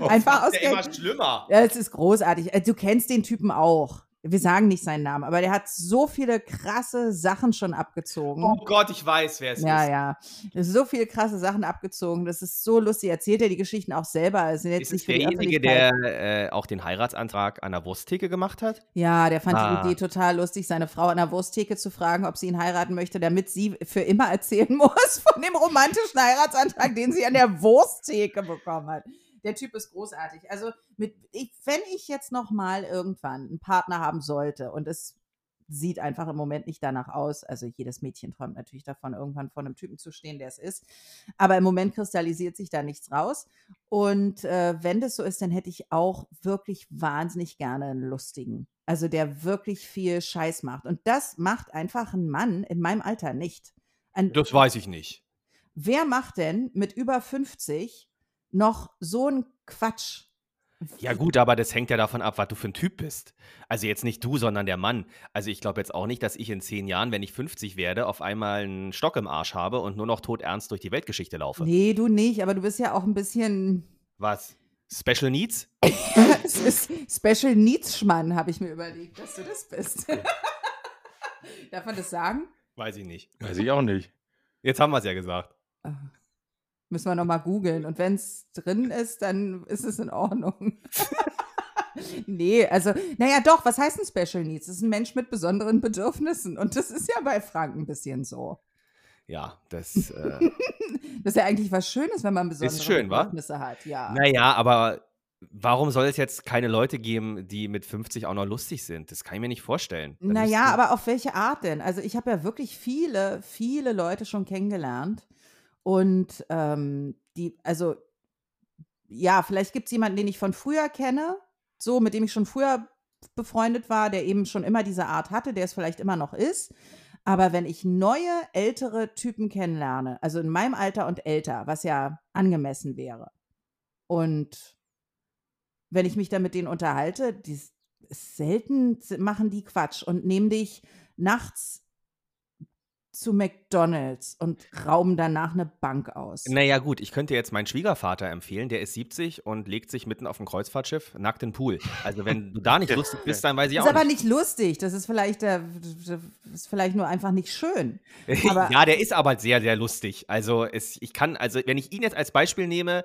Einfach aus Der der, immer schlimmer. Ja, es ist großartig. Äh, Du kennst den Typen auch. Wir sagen nicht seinen Namen, aber der hat so viele krasse Sachen schon abgezogen. Oh Gott, ich weiß, wer es Ja, ist. ja. Ist so viele krasse Sachen abgezogen. Das ist so lustig. Erzählt er die Geschichten auch selber. Sind jetzt Ist nicht derjenige, der äh, auch den Heiratsantrag an der Wursttheke gemacht hat? Ja, der fand Ah. die Idee total lustig, seine Frau an der Wursttheke zu fragen, ob sie ihn heiraten möchte, damit sie für immer erzählen [LAUGHS] muss von dem romantischen Heiratsantrag, den sie an der Wursttheke bekommen hat. Der Typ ist großartig. Also, mit, ich, wenn ich jetzt noch mal irgendwann einen Partner haben sollte und es sieht einfach im Moment nicht danach aus. Also jedes Mädchen träumt natürlich davon, irgendwann vor einem Typen zu stehen, der es ist. Aber im Moment kristallisiert sich da nichts raus. Und äh, wenn das so ist, dann hätte ich auch wirklich wahnsinnig gerne einen lustigen. Also der wirklich viel Scheiß macht. Und das macht einfach ein Mann in meinem Alter nicht. Ein, Das weiß ich nicht. wer macht denn mit über 50 noch so einen Quatsch? Ja gut, aber das hängt ja davon ab, was du für ein Typ bist. Also jetzt nicht du, sondern der Mann. Also ich glaube jetzt auch nicht, dass ich in zehn Jahren, wenn ich 50 werde, auf einmal einen Stock im Arsch habe und nur noch todernst durch die Weltgeschichte laufe. Nee, du nicht, aber du bist ja auch ein bisschen Was? Special Needs? [LAUGHS] Es ist Special Needs Schmann, habe ich mir überlegt, dass du das bist. [LAUGHS] Darf man das sagen? Weiß ich nicht. Weiß ich auch nicht. Jetzt haben wir es ja gesagt. Ah. Müssen wir nochmal googeln. Und wenn es drin ist, dann ist es in Ordnung. [LAUGHS] nee, also, naja, doch, was heißt ein Special Needs? Das ist ein Mensch mit besonderen Bedürfnissen. Und das ist ja bei Frank ein bisschen so. Ja, das. Äh, [LAUGHS] Das ist ja eigentlich was Schönes, wenn man besondere schön, wa? Bedürfnisse hat. Ja. naja, aber warum soll es jetzt keine Leute geben, die mit 50 auch noch lustig sind? Das kann ich mir nicht vorstellen. Da Naja, aber auf welche Art denn? Also ich habe ja wirklich viele, viele Leute schon kennengelernt. Und ähm, die, also ja, vielleicht gibt es jemanden, den ich von früher kenne, so mit dem ich schon früher befreundet war, der eben schon immer diese Art hatte, der es vielleicht immer noch ist. Aber wenn ich neue, ältere Typen kennenlerne, also in meinem Alter und älter, was ja angemessen wäre, und wenn ich mich dann mit denen unterhalte, die selten machen die Quatsch und nehmen dich nachts zu McDonalds und rauben danach eine Bank aus. Naja, gut, ich könnte jetzt meinen Schwiegervater empfehlen, der ist 70 und legt sich mitten auf dem Kreuzfahrtschiff nackt in den Pool. Also, wenn du da nicht lustig bist, dann weiß ich ist auch aber nicht. nicht lustig. Das ist vielleicht, der, das ist vielleicht nur einfach nicht schön. [LAUGHS] aber- ja, der ist aber sehr, sehr lustig. Also, es, ich kann, also, wenn ich ihn jetzt als Beispiel nehme,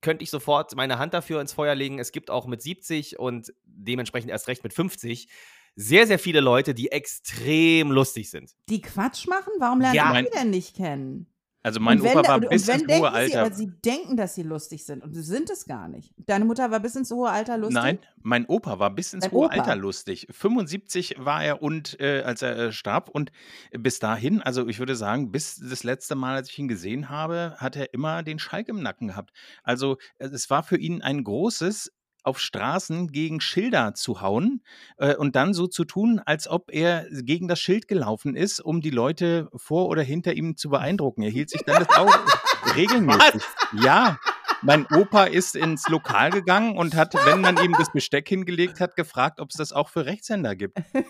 könnte ich sofort meine Hand dafür ins Feuer legen. Es gibt auch mit 70 und dementsprechend erst recht mit 50 sehr, sehr viele Leute, die extrem lustig sind. Die Quatsch machen? Warum lernen Ja. die Mein- die denn nicht kennen? Also mein und wenn, Opa war und, bis und ins hohe sie, Alter. aber sie denken, dass sie lustig sind und sie sind es gar nicht. Deine Mutter war bis ins hohe Alter lustig? Nein, mein Opa war bis ins Dein hohe Opa? Alter lustig. 75 war er und äh, als er äh, starb und bis dahin, also ich würde sagen, bis das letzte Mal, als ich ihn gesehen habe, hat er immer den Schalk im Nacken gehabt. Also äh, es war für ihn ein großes auf Straßen gegen Schilder zu hauen äh, und dann so zu tun, als ob er gegen das Schild gelaufen ist, um die Leute vor oder hinter ihm zu beeindrucken. Er hielt sich dann das auch [LAUGHS] regelmäßig. Ja, mein Opa ist ins Lokal gegangen und hat, wenn man ihm das Besteck hingelegt hat, gefragt, ob es das auch für Rechtshänder gibt. [LAUGHS]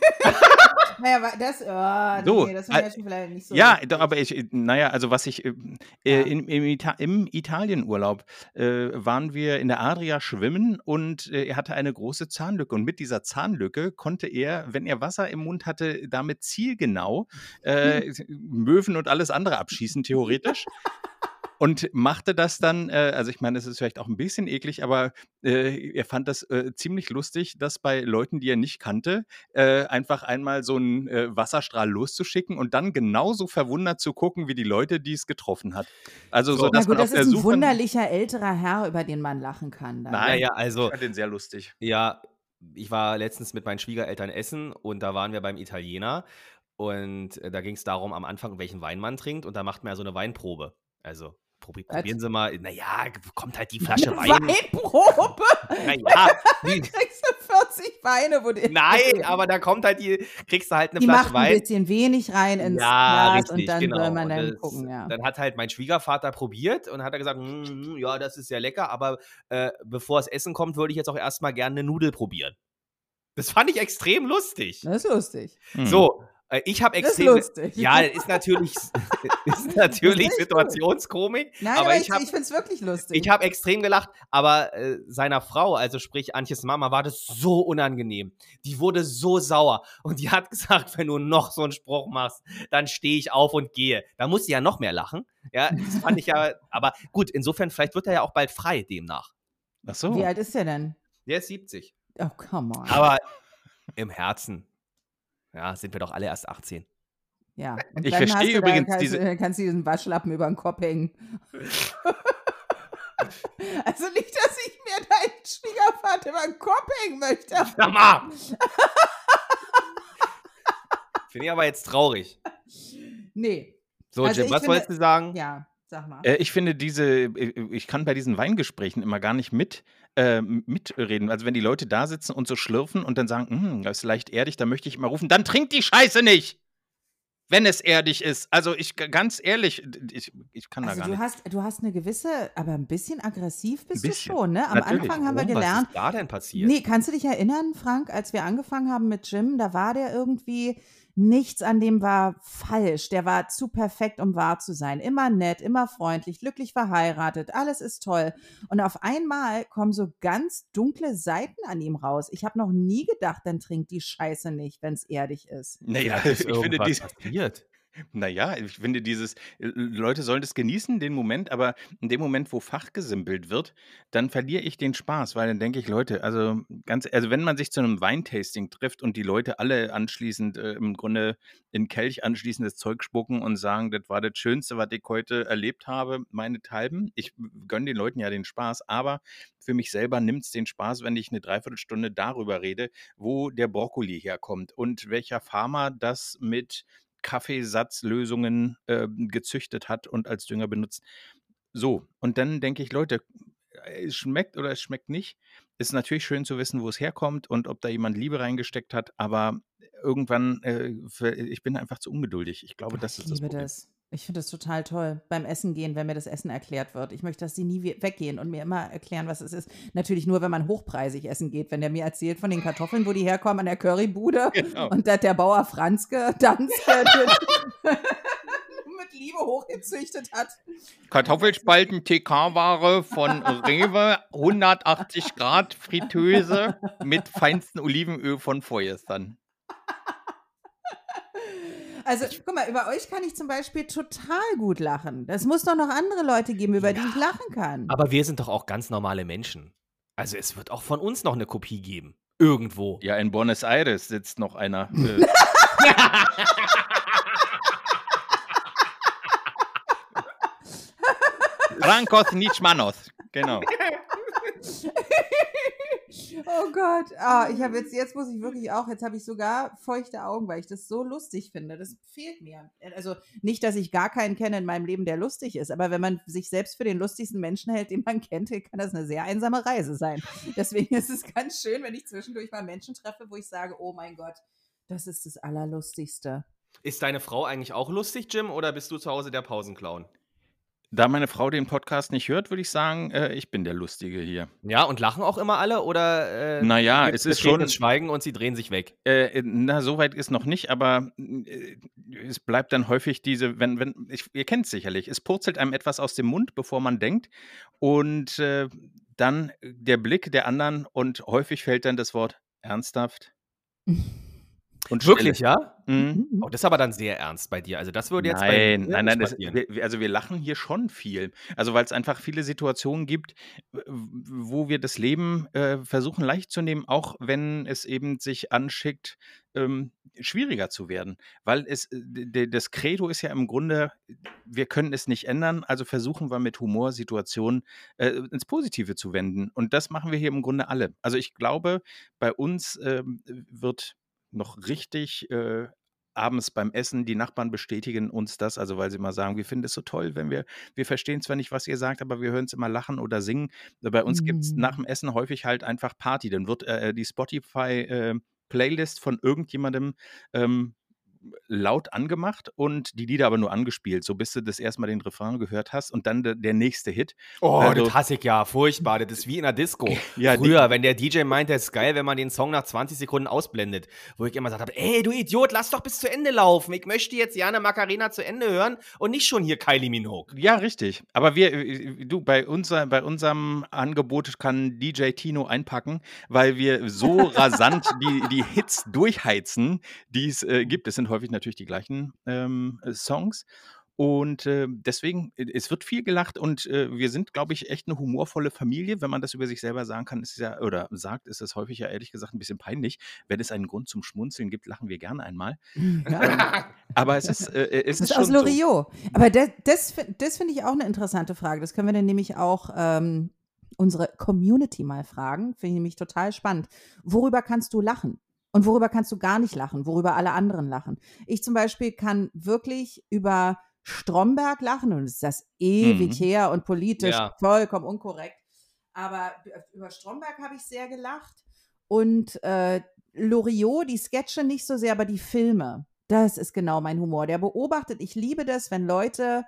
Naja, aber das, oh, So, nee, das finde ich äh, jetzt vielleicht nicht so ja, doch, aber ich, äh, naja, also was ich, äh, Ja. äh, in, im, Ita im Italienurlaub äh, waren wir in der Adria schwimmen und äh, er hatte eine große Zahnlücke und mit dieser Zahnlücke konnte er, wenn er Wasser im Mund hatte, damit zielgenau äh, [LAUGHS] Möwen und alles andere abschießen, theoretisch. Und machte das dann, äh, also ich meine, es ist vielleicht auch ein bisschen eklig, aber äh, er fand das äh, ziemlich lustig, das bei Leuten, die er nicht kannte, äh, einfach einmal so einen äh, Wasserstrahl loszuschicken und dann genauso verwundert zu gucken, wie die Leute, die es getroffen hat. Also, So. so, Na dass gut, man das auf der ist ein Suche. wunderlicher älterer Herr, über den man lachen kann. Dann. Nein, Naja, also, ich fand den sehr lustig. Ja, ich war letztens mit meinen Schwiegereltern essen und da waren wir beim Italiener und äh, da ging es darum am Anfang, welchen Wein man trinkt und da macht man ja so eine Weinprobe. Also probi Was? probieren Sie mal. Naja, kommt halt die [LAUGHS] Flasche Wein. Weinprobe. Naja, die, Kriegst du 40 Weine, wo die. [LAUGHS] nein, [LAUGHS] aber da kommt halt die, kriegst du halt eine die Flasche macht ein Wein. bisschen wenig rein ins Ja, Glas richtig, und dann genau. soll man dann das- gucken, ja. Dann hat halt mein Schwiegervater probiert und hat er gesagt, "Mm, mm, ja, das ist ja lecker, aber äh, bevor das Essen kommt, würde ich jetzt auch erstmal gerne eine Nudel probieren. Das fand ich extrem lustig. Das ist lustig. Hm. So, ich habe Das ist extrem. lustig. Ja, ist natürlich, [LAUGHS] [LAUGHS] ist natürlich. Situationskomik. Nein, aber aber, ich ich, habe ich finde es wirklich lustig. ich habe extrem gelacht, aber äh, seiner Frau, also sprich Antjes Mama, war das so unangenehm. Die wurde so sauer und die hat [LAUGHS] gesagt, wenn du noch so einen Spruch machst, dann stehe ich auf und gehe. Da muss sie ja noch mehr lachen. Ja, das fand ich ja, aber gut, insofern, vielleicht wird er ja auch bald frei demnach. Ach so. Wie alt ist der denn? Der ist 70. Oh, come on. Aber im Herzen, ja, sind wir doch alle erst 18. ja. [LAUGHS] Und Ich dann verstehe hast du übrigens da, kannst, diese- du- kannst du diesen Waschlappen über den Kopf hängen. [LAUGHS] also nicht, dass ich mir deinen Schwiegervater über den Kopf hängen möchte. [LAUGHS] Sag mal! Finde ich aber jetzt traurig. Nee. So, Also Jim, ich was finde- wolltest du sagen? Ja, sag mal. Äh, ich finde diese, äh, ich kann bei diesen Weingesprächen immer gar nicht mit, äh, mitreden. Also wenn die Leute da sitzen und so schlürfen und dann sagen, "Hm, das ist leicht erdig, dann möchte ich immer rufen, dann trinkt die Scheiße nicht! Wenn es erdig ist. Also ich, ganz ehrlich, ich, ich kann Also da du gar nicht. hast, du hast eine gewisse, aber ein bisschen aggressiv bist bisschen. du schon, ne? Am Natürlich. Anfang haben wir Warum? gelernt, Was ist da denn passiert? Nee, kannst du dich erinnern, Frank, als wir angefangen haben mit Jim, da war der irgendwie, nichts an dem war falsch. Der war zu perfekt, um wahr zu sein. Immer nett, immer freundlich, glücklich verheiratet, alles ist toll. Und auf einmal kommen so ganz dunkle Seiten an ihm raus. Ich habe noch nie gedacht, dann trinkt die Scheiße nicht, wenn es erdig ist. Naja, [LAUGHS] ich finde dies, passiert. Naja, ich finde dieses, äh, Leute sollen das genießen, den Moment, aber in dem Moment, wo fachgesimpelt wird, dann verliere ich den Spaß, weil dann denke ich, Leute, also ganz, also wenn man sich zu einem Weintasting trifft und die Leute alle anschließend äh, im Grunde in Kelch anschließendes Zeug spucken und sagen, das war das Schönste, was ich heute erlebt habe, meine Talben. Ich gönne den Leuten ja den Spaß, aber für mich selber nimmt es den Spaß, wenn ich eine Dreiviertelstunde darüber rede, wo der Brokkoli herkommt und welcher Farmer das mit Kaffeesatzlösungen äh, gezüchtet hat und als Dünger benutzt. So, und dann denke ich, Leute, äh, es schmeckt oder es schmeckt nicht. Ist natürlich schön zu wissen, wo es herkommt und ob da jemand Liebe reingesteckt hat, aber irgendwann, äh, ich bin einfach zu ungeduldig. Ich glaube, das ich ist das Problem. das. Ich finde das total toll. Beim Essen gehen, wenn mir das Essen erklärt wird. Ich möchte, dass die nie we- weggehen und mir immer erklären, was es ist. Natürlich nur, wenn man hochpreisig essen geht. Wenn der mir erzählt von den Kartoffeln, wo die herkommen, an der Currybude [LAUGHS] Genau. und dass der Bauer Franzke dann [LAUGHS] mit Liebe hochgezüchtet hat. Kartoffelspalten TK-Ware von Rewe, 180 Grad Fritteuse mit feinstem Olivenöl von Feuerstern. Also, guck mal, über euch kann ich zum Beispiel total gut lachen. Das muss doch noch andere Leute geben, über die ich lachen kann. Aber wir sind doch auch ganz normale Menschen. Also es wird auch von uns noch eine Kopie geben. Irgendwo. Ja, in Buenos Aires sitzt noch einer. Äh, [LAUGHS] Francos Nichmanos. Genau. [LAUGHS] Oh Gott, ah, ich habe jetzt, jetzt muss ich wirklich auch, jetzt habe ich sogar feuchte Augen, weil ich das so lustig finde. Das fehlt mir. Also nicht, dass ich gar keinen kenne in meinem Leben, der lustig ist, aber wenn man sich selbst für den lustigsten Menschen hält, den man [LAUGHS] kennt, kann das eine sehr einsame Reise sein. Deswegen ist es ganz schön, wenn ich zwischendurch mal Menschen treffe, wo ich sage, oh mein Gott, das ist das Allerlustigste. Ist deine Frau eigentlich auch lustig, Jim, oder bist du zu Hause der Pausenclown? Da meine Frau den Podcast nicht hört, würde ich sagen, äh, ich bin der Lustige hier. Ja, und lachen auch immer alle oder äh, Naja, es ist schon- Schweigen und sie drehen sich weg. Äh, na, soweit ist noch nicht, aber äh, es bleibt dann häufig diese, wenn, wenn, ich, ihr kennt es sicherlich, es purzelt einem etwas aus dem Mund, bevor man denkt. Und äh, dann der Blick der anderen und häufig fällt dann das Wort ernsthaft. [LAUGHS] Und Wirklich, ja? Mhm. Oh, das ist aber dann sehr ernst bei dir. Also das würde jetzt Nein, nein, nein, das, wir, also wir lachen hier schon viel. Also weil es einfach viele Situationen gibt, wo wir das Leben äh, versuchen leicht zu nehmen, auch wenn es eben sich anschickt, ähm, schwieriger zu werden. Weil es, äh, das Credo ist ja im Grunde, wir können es nicht ändern, also versuchen wir mit Humor Situationen äh, ins Positive zu wenden. Und das machen wir hier im Grunde alle. Also ich glaube, bei uns ähm, wird noch richtig äh, abends beim Essen, die Nachbarn bestätigen uns das, also weil sie immer sagen, wir finden es so toll, wenn wir, wir verstehen zwar nicht, was ihr sagt, aber wir hören es immer lachen oder singen. Bei uns gibt es nach dem Essen häufig halt einfach Party. Dann wird äh, die Spotify-Playlist von irgendjemandem ähm, laut angemacht und die Lieder aber nur angespielt, so bis du das erstmal den Refrain gehört hast und dann der, der nächste Hit. Oh, Also- das hasse ich ja, furchtbar. Das ist wie in der Disco. [LAUGHS] Ja, Früher, wenn der DJ meinte, es ist geil, wenn man den Song nach 20 Sekunden ausblendet, wo ich immer gesagt habe, ey, du Idiot, lass doch bis zu Ende laufen. Ich möchte jetzt Jana Macarena zu Ende hören und nicht schon hier Kylie Minogue. Ja, richtig. Aber wir, äh, du, bei, unser, bei unserem Angebot kann DJ Tino einpacken, weil wir so rasant die, die Hits durchheizen, die es äh, gibt. Es sind häufig natürlich die gleichen ähm, äh, Songs. Und äh, deswegen, äh, es wird viel gelacht und äh, wir sind, glaube ich, echt eine humorvolle Familie. Wenn man das über sich selber sagen kann, ist es ja, oder sagt, ist es häufig ja ehrlich gesagt ein bisschen peinlich. Wenn es einen Grund zum Schmunzeln gibt, lachen wir gerne einmal. Ja. [LAUGHS] Aber es ist, äh, es Das ist ist aus schon so. Loriot. Aber das, das, das finde ich auch eine interessante Frage. Das können wir dann nämlich auch ähm, unsere Community mal fragen. Finde ich nämlich total spannend. Worüber kannst du lachen? Und worüber kannst du gar nicht lachen? Worüber alle anderen lachen? Ich zum Beispiel kann wirklich über Stromberg lachen und es ist das ewig Mhm. her und politisch Ja. vollkommen unkorrekt. Aber über Stromberg habe ich sehr gelacht. Und äh, Loriot, die Sketche nicht so sehr, aber die Filme. Das ist genau mein Humor. Der beobachtet, ich liebe das, wenn Leute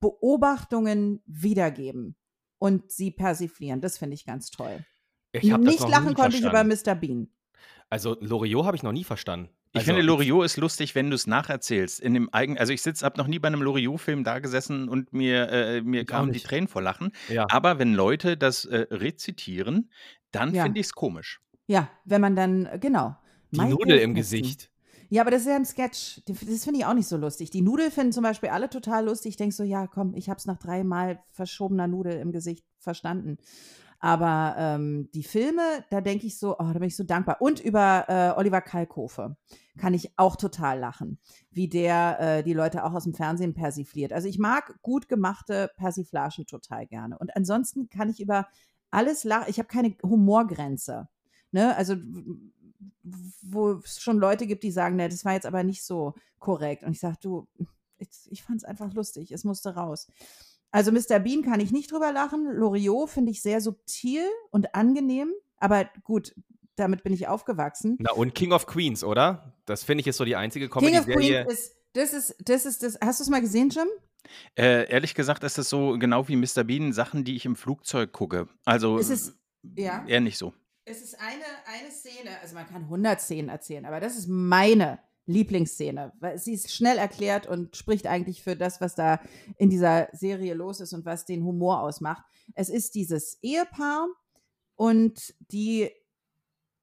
Beobachtungen wiedergeben und sie persiflieren. Das finde ich ganz toll. Ich Nicht lachen konnte ich über. Mr. Bean. Also Loriot habe ich noch nie verstanden. Ich also, finde, Loriot ist lustig, wenn du es nacherzählst. In dem eigen, also ich sitze, habe noch nie bei einem Loriot-Film da gesessen und mir, äh, mir kamen die. Tränen vor Lachen. Ja. Aber wenn Leute das äh, rezitieren, dann Ja. finde ich es komisch. Ja, wenn man dann, äh, genau. Die Nudel im. Gesicht. Ja, aber das ist ja ein Sketch. Das finde ich auch nicht so lustig. Die Nudel finden zum Beispiel alle total lustig. Ich denke so, ja, komm, ich habe es nach dreimal verschobener Nudel im Gesicht verstanden. Aber ähm, die Filme, da denke ich so, oh, da bin ich so dankbar. Und über äh, Oliver Kalkofe kann ich auch total lachen, wie der äh, die Leute auch aus dem Fernsehen persifliert. Also ich mag gut gemachte Persiflagen total gerne. Und ansonsten kann ich über alles lachen. Ich habe keine Humorgrenze. Ne? Also wo es schon Leute gibt, die sagen, ne, das war jetzt aber nicht so korrekt. Und ich sage, du, ich, ich fand es einfach lustig, es musste raus. Also Mr. Bean kann ich nicht drüber lachen. Loriot finde ich sehr subtil und angenehm. Aber gut, damit bin ich aufgewachsen. Na und King of Queens, oder? Das finde ich ist so die einzige King of Comedy-Serie. Queens ist, das ist, das ist das. Hast du es mal gesehen, Jim? Äh, ehrlich gesagt ist es so genau wie Mr. Bean Sachen, die ich im Flugzeug gucke. Also Es ist, ja. eher nicht so. Es ist eine, eine Szene, also man kann 100 Szenen erzählen, aber das ist meine Lieblingsszene, weil sie ist schnell erklärt und spricht eigentlich für das, was da in dieser Serie los ist und was den Humor ausmacht. Es ist dieses Ehepaar und die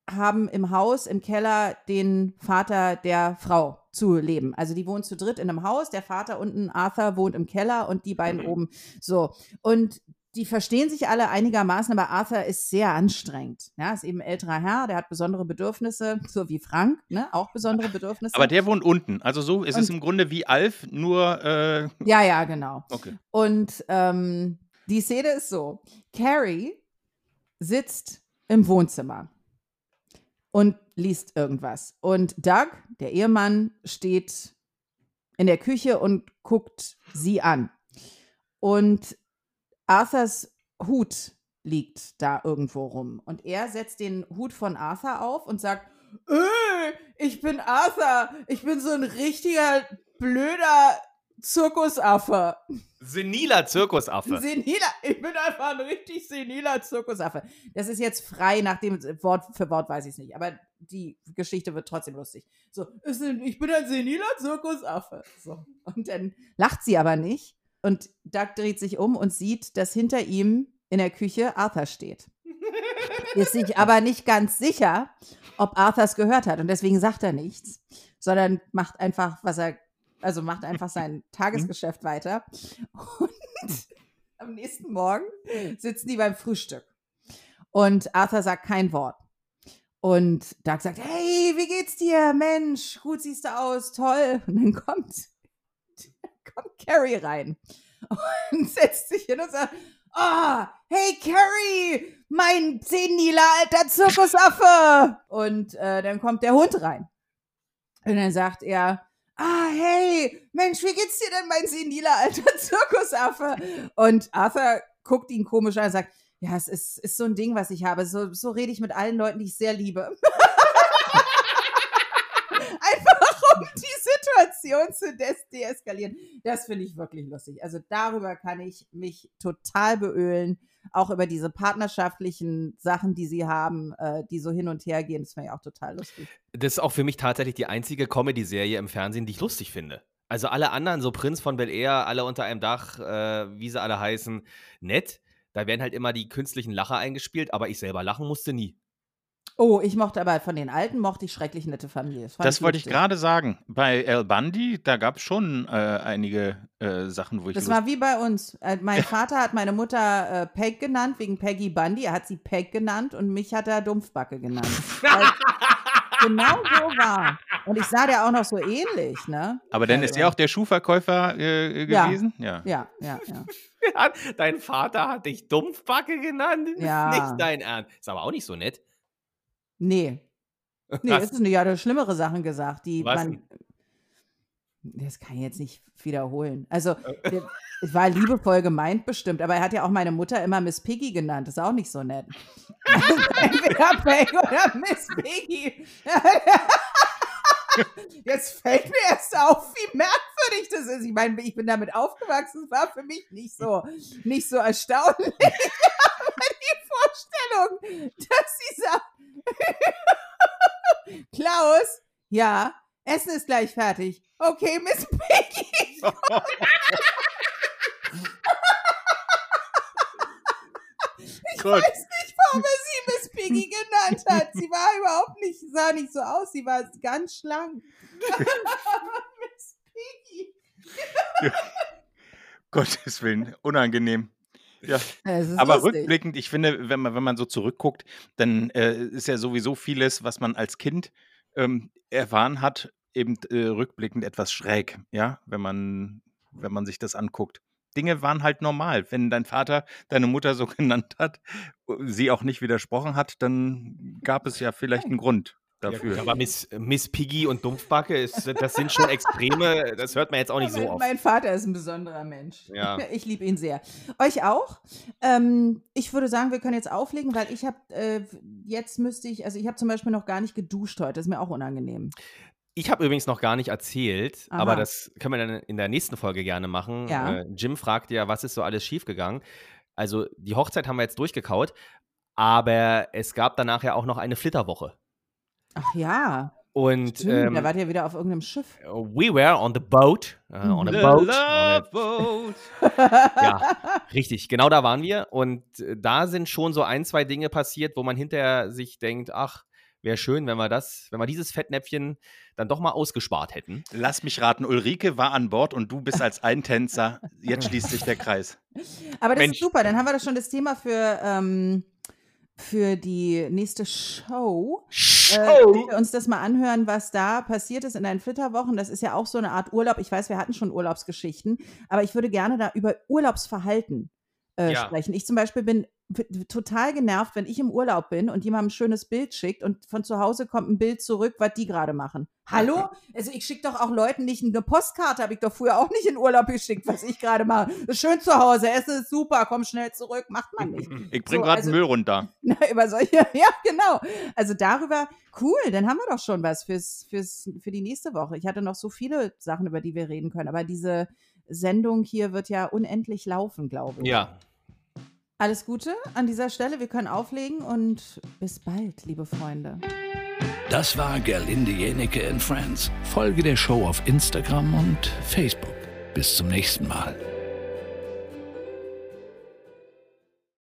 haben im Haus, im Keller den Vater der Frau zu leben. Also die wohnen zu dritt in einem Haus, der Vater unten, Arthur, wohnt im Keller und die beiden oben. So. Und die verstehen sich alle einigermaßen, aber Arthur ist sehr anstrengend. Ja, ist eben ein älterer Herr, der hat besondere Bedürfnisse, so wie Frank, ne? Auch besondere Bedürfnisse. Aber der wohnt unten. Also so ist es Und- im Grunde wie Alf, nur äh, ja, ja, genau. okay. Und ähm, die Szene ist so: Carrie sitzt im Wohnzimmer und liest irgendwas. Und Doug, der Ehemann, steht in der Küche und guckt sie an. Und Arthurs Hut liegt da irgendwo rum. Und er setzt den Hut von Arthur auf und sagt, äh, ich bin Arthur. Ich bin so ein richtiger blöder Zirkusaffe. Seniler Zirkusaffe. Seniler, ich bin einfach ein richtig seniler Zirkusaffe. Das ist jetzt frei, nach dem Wort für Wort weiß ich es nicht, aber die Geschichte wird trotzdem lustig. So, ich bin ein seniler Zirkusaffe. So. Und dann lacht sie aber nicht. Und Doug dreht sich um und sieht, dass hinter ihm in der Küche Arthur steht. Ist sich aber nicht ganz sicher, ob Arthur es gehört hat. Und deswegen sagt er nichts, sondern macht einfach, was er, also macht einfach sein [LAUGHS] Tagesgeschäft weiter. Und am nächsten Morgen sitzen die beim Frühstück. Und Arthur sagt kein Wort. Und Doug sagt, hey, wie geht's dir? Mensch, gut siehst du aus, toll. Und dann kommt, kommt Carrie rein [LAUGHS] und setzt sich hin und sagt, ah, hey Carrie, mein seniler alter Zirkusaffe. Und äh, dann kommt der Hund rein. Und dann sagt er, ah, hey, Mensch, wie geht's dir denn, mein seniler alter [LAUGHS] Zirkusaffe? Und Arthur guckt ihn komisch an und sagt, ja, es ist, ist so ein Ding, was ich habe. So, so rede ich mit allen Leuten, die ich sehr liebe. [LAUGHS] Einfach um die Situation zu deeskalieren. Das finde ich wirklich lustig. Also darüber kann ich mich total beölen. Auch über diese partnerschaftlichen Sachen, die sie haben, äh, die so hin und her gehen. Das finde ich auch total lustig. Das ist auch für mich tatsächlich die einzige Comedy-Serie im Fernsehen, die ich lustig finde. Also alle anderen, so Prinz von Bel Air, alle unter einem Dach, äh, wie sie alle heißen, nett. Da werden halt immer die künstlichen Lacher eingespielt, aber ich selber lachen musste nie. Oh, ich mochte aber von den alten mochte ich schrecklich nette Familie. Das, Das wollte ich gerade sagen. Bei Al Bundy, da gab es schon äh, einige äh, Sachen, wo ich Das Lust- war wie bei uns. Äh, Mein Vater hat meine Mutter äh, Peg genannt, wegen Peggy Bundy. Er hat sie Peg genannt und mich hat er Dumpfbacke genannt. [LAUGHS] Genau so war. Und ich sah der auch noch so ähnlich, ne? Aber dann ist Also, er auch der Schuhverkäufer äh, Ja. gewesen? Ja. Ja, ja, ja. [LAUGHS] Ja, Dein Vater hat dich Dumpfbacke genannt? Ist Ja. nicht dein Ernst. Ist aber auch nicht so nett. Nee. [LAUGHS] Nee, ist es nicht. Ja, schlimmere Sachen gesagt, die Was man. Das kann ich jetzt nicht wiederholen. Also, der- es war liebevoll gemeint bestimmt, aber er hat ja auch meine Mutter immer Miss Piggy genannt. Das ist auch nicht so nett. [LAUGHS] Entweder Peg oder Miss Piggy. [LAUGHS] Jetzt fällt mir erst auf, wie merkwürdig das ist. Ich meine, ich bin damit aufgewachsen. Es war für mich nicht so, nicht so erstaunlich. Aber die Vorstellung, dass sie Klaus, ja, Essen ist gleich fertig. Okay, Miss [LAUGHS] Piggy. Ich Gut. weiß nicht, warum er sie Miss Piggy genannt hat. Sie war überhaupt nicht, sah nicht so aus. Sie war ganz schlank. [LAUGHS] Miss Piggy. Gottes Willen, unangenehm. Ja. Aber lustig. rückblickend, ich finde, wenn man, wenn man so zurückguckt, dann äh, ist ja sowieso vieles, was man als Kind ähm, erfahren hat, eben äh, rückblickend etwas schräg, ja, wenn man, wenn man sich das anguckt. Dinge waren halt normal. Wenn dein Vater deine Mutter so [LAUGHS] genannt hat, sie auch nicht widersprochen hat, dann gab es ja vielleicht einen Grund dafür. gut, aber Miss, Miss Piggy und Dumpfbacke, ist, das sind schon Extreme, das hört man jetzt auch nicht so mein, oft. mein Vater ist ein besonderer Mensch. Ja. [LAUGHS] Ich liebe ihn sehr. Euch auch. Ähm, ich würde sagen, wir können jetzt auflegen, weil ich habe äh, jetzt müsste ich, also ich habe zum Beispiel noch gar nicht geduscht heute. Das ist mir auch unangenehm. Ich habe übrigens noch gar nicht erzählt, Aha. aber das können wir dann in der nächsten Folge gerne machen. Ja. Äh, Jim fragt ja, was ist so alles schiefgegangen? Also die Hochzeit haben wir jetzt durchgekaut, aber es gab danach ja auch noch eine Flitterwoche. Ach ja, Und stimmt. ähm, da wart ihr wieder auf irgendeinem Schiff. we were on the boat. äh, on a The boat. Love [LAUGHS] Boat. ja, richtig, genau da waren wir. Und äh, da sind schon so ein, zwei Dinge passiert, wo man hinterher sich denkt, ach, wäre schön, wenn wir das, wenn wir dieses Fettnäpfchen dann doch mal ausgespart hätten. Lass mich raten, Ulrike war an Bord und du bist als Eintänzer. Jetzt schließt sich der Kreis. Aber das Mensch. ist super. Dann haben wir das schon das Thema für, ähm, für die nächste Show. Äh, wenn wir uns das mal anhören, was da passiert ist in deinen Flitterwochen. Das ist ja auch so eine Art Urlaub. Ich weiß, wir hatten schon Urlaubsgeschichten, aber ich würde gerne da über Urlaubsverhalten äh, Ja. sprechen. Ich zum Beispiel bin total genervt, wenn ich im Urlaub bin und jemand ein schönes Bild schickt und von zu Hause kommt ein Bild zurück, was die gerade machen. Hallo? Also ich schicke doch auch Leuten nicht eine Postkarte, habe ich doch früher auch nicht in Urlaub geschickt, was ich gerade mache. Ist schön zu Hause, Essen ist super, komm schnell zurück, macht man nicht. [LAUGHS] Ich bring So, gerade also- Müll runter. [LAUGHS] Na, über solche, [LAUGHS] ja, genau. Also darüber, cool, dann haben wir doch schon was fürs, fürs, für die nächste Woche. Ich hatte noch so viele Sachen, über die wir reden können, aber diese Sendung hier wird ja unendlich laufen, glaube ich. Ja, Alles Gute an dieser Stelle, wir können auflegen und bis bald, liebe Freunde. Das war Gerlinde Jenecke and Friends. Folge der Show auf Instagram und Facebook. Bis zum nächsten Mal.